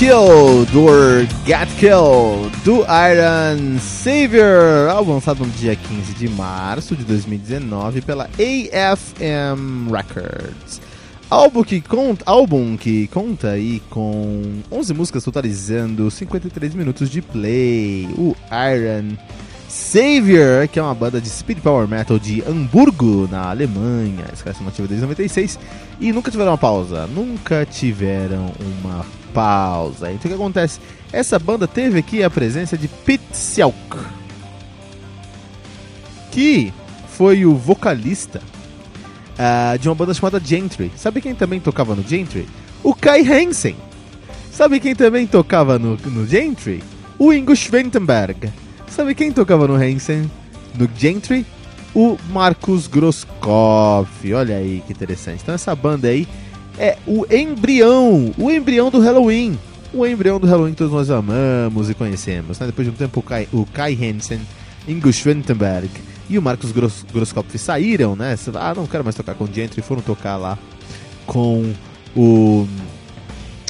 Killed or Get Killed do Iron Savior, álbum lançado no dia 15 de março de 2019 pela AFM Records. Álbum que, conta, álbum que conta aí com 11 músicas totalizando 53 minutos de play. O Iron Savior, que é uma banda de speed power metal de Hamburgo, na Alemanha. Eles crescem ativa desde 96 e nunca tiveram uma pausa. Nunca tiveram uma pausa. Então o que acontece? Essa banda teve aqui a presença de Pete Selk, que foi o vocalista uh, de uma banda chamada Gentry. Sabe quem também tocava no Gentry? O Kai Hansen. Sabe quem também tocava no, no Gentry? O Ingo Schwentenberg. Sabe quem tocava no Hansen? No Gentry? O Marcos Grosskopf. Olha aí que interessante. Então essa banda aí é o embrião, o embrião do Halloween. O embrião do Halloween que todos nós amamos e conhecemos. Né? Depois de um tempo, o Kai, o Kai Hansen, Ingo Schwentenberg e o Marcos Gross, Grosskopf saíram, né? Ah, não quero mais tocar com o Gentry, foram tocar lá com o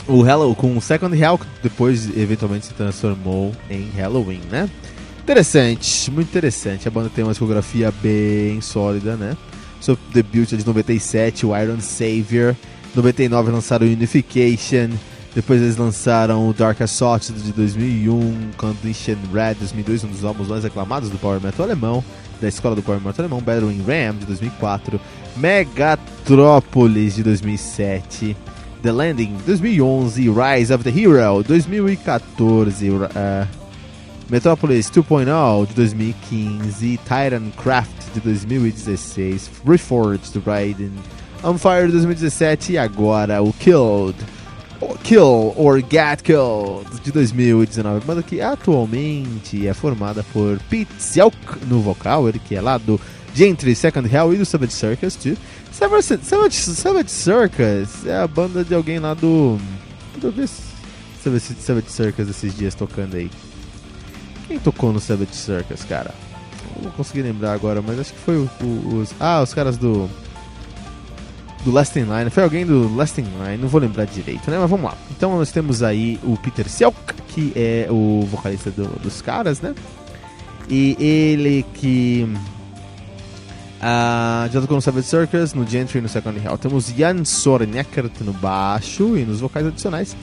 o Hello, com o Second Hell, que depois eventualmente se transformou em Halloween, né? Interessante, muito interessante. A banda tem uma discografia bem sólida, né? Seu debut é de 97, o Iron Savior. 99 lançaram Unification. Depois eles lançaram o Dark Assault de 2001, Condition Red 2002, um dos álbuns mais aclamados do Power Metal alemão, da escola do Power Metal alemão, Battering Ram de 2004, Megatrópolis de 2007, The Landing de 2011, Rise of the Hero 2014, uh, Metropolis 2.0 de 2015, Titan Craft de 2016, Reforged Raiden On Fire 2017 e agora o Killed. Kill or Get Killed de 2019, banda que atualmente é formada por Pete Zelk no vocal, ele que é lá do Gentry Second Hell e do Savage Circus. Savage, Savage, Savage Circus é a banda de alguém lá do. Eu vi Savage, Savage Circus esses dias tocando aí. Quem tocou no Savage Circus, cara? Não vou conseguir lembrar agora, mas acho que foi o, o, os. Ah, os caras do do Last in Line. Foi alguém do Last in Line, não vou lembrar direito, né? Mas vamos lá. Então nós temos aí o Peter Selk, que é o vocalista do, dos caras, né? E ele que uh, já tocou no Savage Circus, no Gentry e no Second Hell. Temos Jan Sorenekert no baixo e nos vocais adicionais.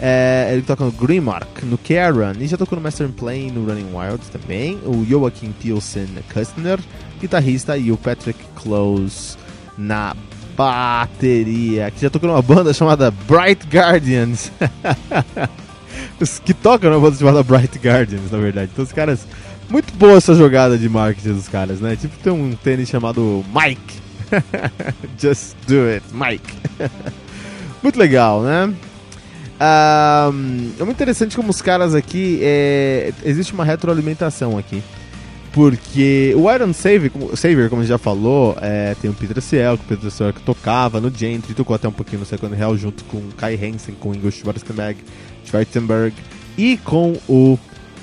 É, ele toca no Grimmark, no Karen, e já tocou no Master Play no Running Wild também. O Joachim Pilsen Kustner, guitarrista, e o Patrick Close na bateria, que já tocou numa banda chamada Bright Guardians. os que tocam numa banda chamada Bright Guardians, na verdade. Então os caras. Muito boa essa jogada de marketing dos caras, né? Tipo, tem um tênis chamado Mike. Just do it, Mike. muito legal, né? Um, é muito interessante como os caras aqui. É, existe uma retroalimentação aqui. Porque o Iron Savior, como, como a gente já falou, é, tem o Peter Ciel, que o Peter Ciel que tocava no Gentry, tocou até um pouquinho no Second Hell, junto com Kai Hansen, com Ingo Schwarzenberg, Schwarzenberg e com o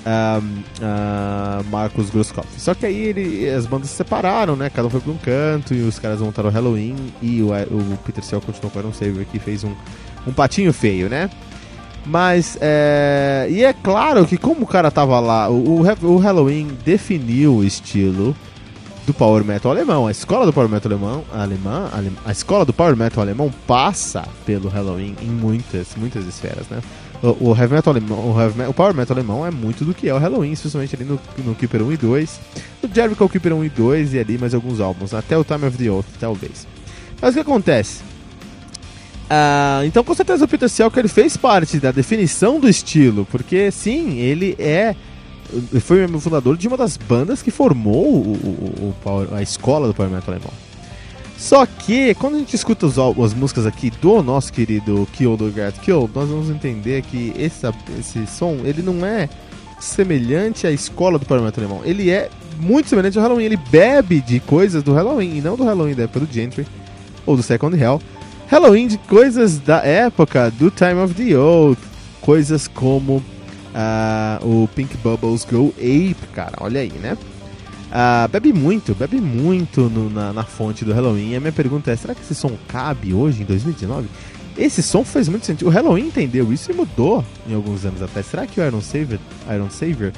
um, uh, Marcos Grosskopf. Só que aí ele, as bandas se separaram, né? Cada um foi para um canto e os caras montaram o Halloween e o, o Peter Ciel continuou com o Iron Savior, que fez um, um patinho feio, né? Mas, é... E é claro que como o cara tava lá, o, o Halloween definiu o estilo do Power Metal alemão. A escola do Power Metal alemão, alemã, a escola do Power Metal alemão passa pelo Halloween em muitas, muitas esferas, né? O, o Heavy Metal alemão, o, heavy, o, Power Metal alemão é muito do que é o Halloween, especialmente ali no, no Keeper 1 e 2, no Jericho Keeper 1 e 2 e ali mais alguns álbuns, até o Time of the Oath, talvez. Mas o que acontece? Uh, então, com certeza, o Peter Selk ele fez parte da definição do estilo, porque sim, ele é. Foi o fundador de uma das bandas que formou o, o, o a escola do Power Metal alemão. Só que, quando a gente escuta os, as músicas aqui do nosso querido Kill do Get Kill, nós vamos entender que esse, esse som ele não é semelhante à escola do Power Metal alemão. Ele é muito semelhante ao Halloween. Ele bebe de coisas do Halloween e não do Halloween da época do Gentry ou do Second Hell Halloween de coisas da época do Time of the Oath, coisas como uh, o Pink Bubbles Go Ape, cara, olha aí, né? Uh, bebe muito, bebe muito no, na, na, fonte do Halloween. A minha pergunta é: será que esse som cabe hoje, em 2019? Esse som faz muito sentido. O Halloween entendeu isso e mudou em alguns anos atrás. Será que o Iron Savior, Iron Savior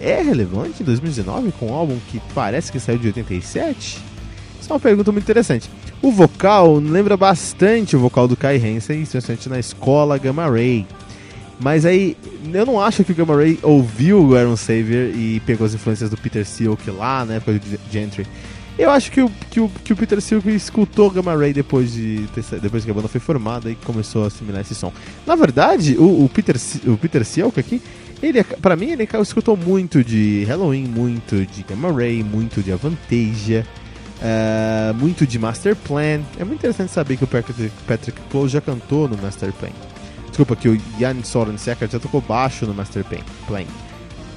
é relevante em 2019 com um álbum que parece que saiu de 87? Isso é uma pergunta muito interessante. O vocal lembra bastante o vocal do Kai Hansen, especialmente na escola Gamma Ray. Mas aí, eu não acho que o Gamma Ray ouviu o Aaron Savior e pegou as influências do Peter Silk lá, na época do Gentry. Eu acho que o, que o, que o Peter Silk escutou Gamma Ray depois, de depois que a banda foi formada e começou a assimilar esse som. Na verdade, o, o Peter, o Peter Silk aqui, ele, pra mim, ele escutou muito de Halloween, muito de Gamma Ray, muito de Avantasia. É, muito de Master Plan. É muito interessante saber que o Patrick, Patrick Close já cantou no Master Plan. Desculpa, que o Jan Soren Secker já tocou baixo no Master Plan.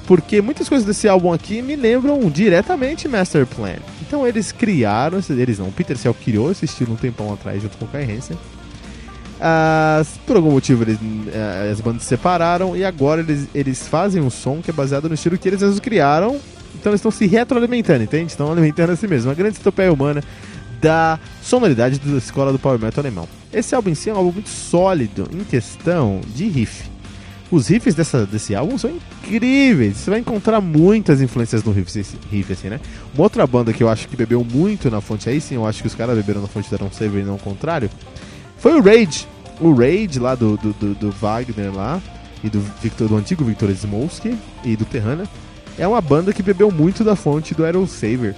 Porque muitas coisas desse álbum aqui me lembram diretamente Master Plan. Então eles criaram, eles não, o Peter Cell criou esse estilo um tempão atrás junto com o Kai Hansen. Uh, por algum motivo eles, uh, as bandas se separaram e agora eles, eles fazem um som que é baseado no estilo que eles mesmos criaram então eles estão se retroalimentando, entende? Estão alimentando a si mesmos. Uma grande estopeia humana da sonoridade da escola do Power Metal alemão. Esse álbum em si é um álbum muito sólido em questão de riff. Os riffs dessa, desse álbum são incríveis. Você vai encontrar muitas influências no riff, riff, assim, né? Uma outra banda que eu acho que bebeu muito na fonte, aí sim, eu acho que os caras beberam na fonte da Ron Saver e não o contrário, foi o Rage. O Rage lá do, do, do, do Wagner lá, e do, Victor, do antigo Victor Smolsky e do Terrana é uma banda que bebeu muito da fonte do Aero Saver.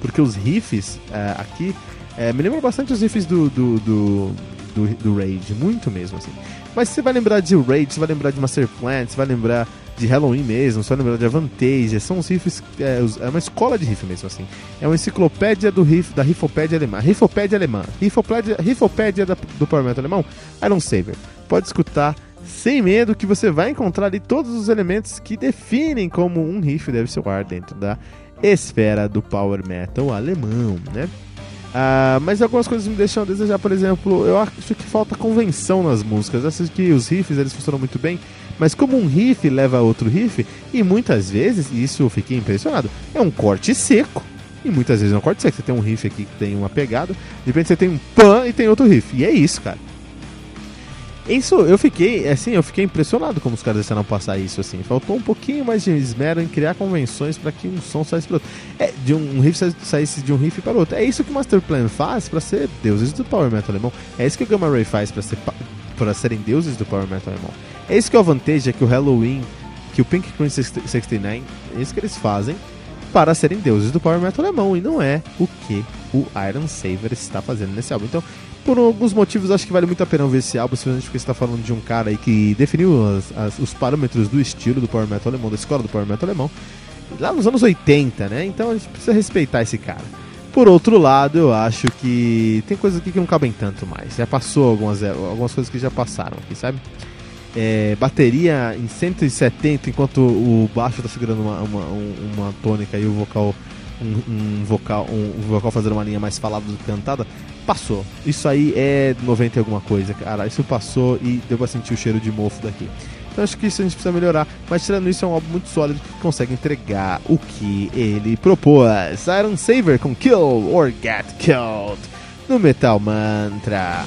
Porque os riffs é, aqui é, me lembram bastante os riffs do, do, do, do, do Rage, muito mesmo assim. Mas você vai lembrar de Rage, você vai lembrar de Master Plan, você vai lembrar de Halloween mesmo, você vai lembrar de Avantage, são os riffs, é, é, uma escola de riff mesmo assim. É uma enciclopédia do riff, da riffopédia alemã. Riffopédia alemã. Riffopédia, riffopédia da, do Metal alemão, Iron Saver. Pode escutar sem medo que você vai encontrar ali todos os elementos que definem como um riff deve soar dentro da esfera do power metal alemão, né? Ah, mas algumas coisas me deixam a desejar, por exemplo, eu acho que falta convenção nas músicas. Eu acho que os riffs eles funcionam muito bem, mas como um riff leva a outro riff, e muitas vezes, isso eu fiquei impressionado, é um corte seco. E muitas vezes é um corte seco. Você tem um riff aqui que tem uma pegada, de repente você tem um pan e tem outro riff. E é isso, cara. Isso, eu fiquei, assim, eu fiquei impressionado como os caras deixaram passar isso, assim. Faltou um pouquinho mais de esmero em criar convenções para que um som saísse para outro. É, de um, riff saísse de um riff para outro. É isso que o Master Plan faz para ser deuses do Power Metal alemão. É isso que o Gamma Ray faz para ser para serem deuses do Power Metal alemão. É isso que é o Vantage, é que o Halloween, que o Pink Queen 69, é isso que eles fazem para serem deuses do Power Metal alemão e não é o que o Iron Saver está fazendo nesse álbum. Então, por alguns motivos, acho que vale muito a pena ver esse álbum, especialmente porque está falando de um cara aí que definiu as, as, os parâmetros do estilo do Power Metal alemão, da escola do Power Metal alemão, lá nos anos 80, né? Então a gente precisa respeitar esse cara. Por outro lado, eu acho que tem coisas aqui que não cabem tanto mais. Já passou algumas, algumas coisas que já passaram aqui, sabe? é, bateria em 170 enquanto o baixo tá segurando uma, uma, uma tônica e o vocal um, um vocal um, um, vocal fazendo uma linha mais falada do que cantada, passou. Isso aí é 90 e alguma coisa, cara. Isso passou e deu pra sentir o cheiro de mofo daqui. Então acho que isso a gente precisa melhorar. Mas tirando isso, é um álbum muito sólido que consegue entregar o que ele propôs. Iron Saver com Kill or Get Killed no Metal Mantra.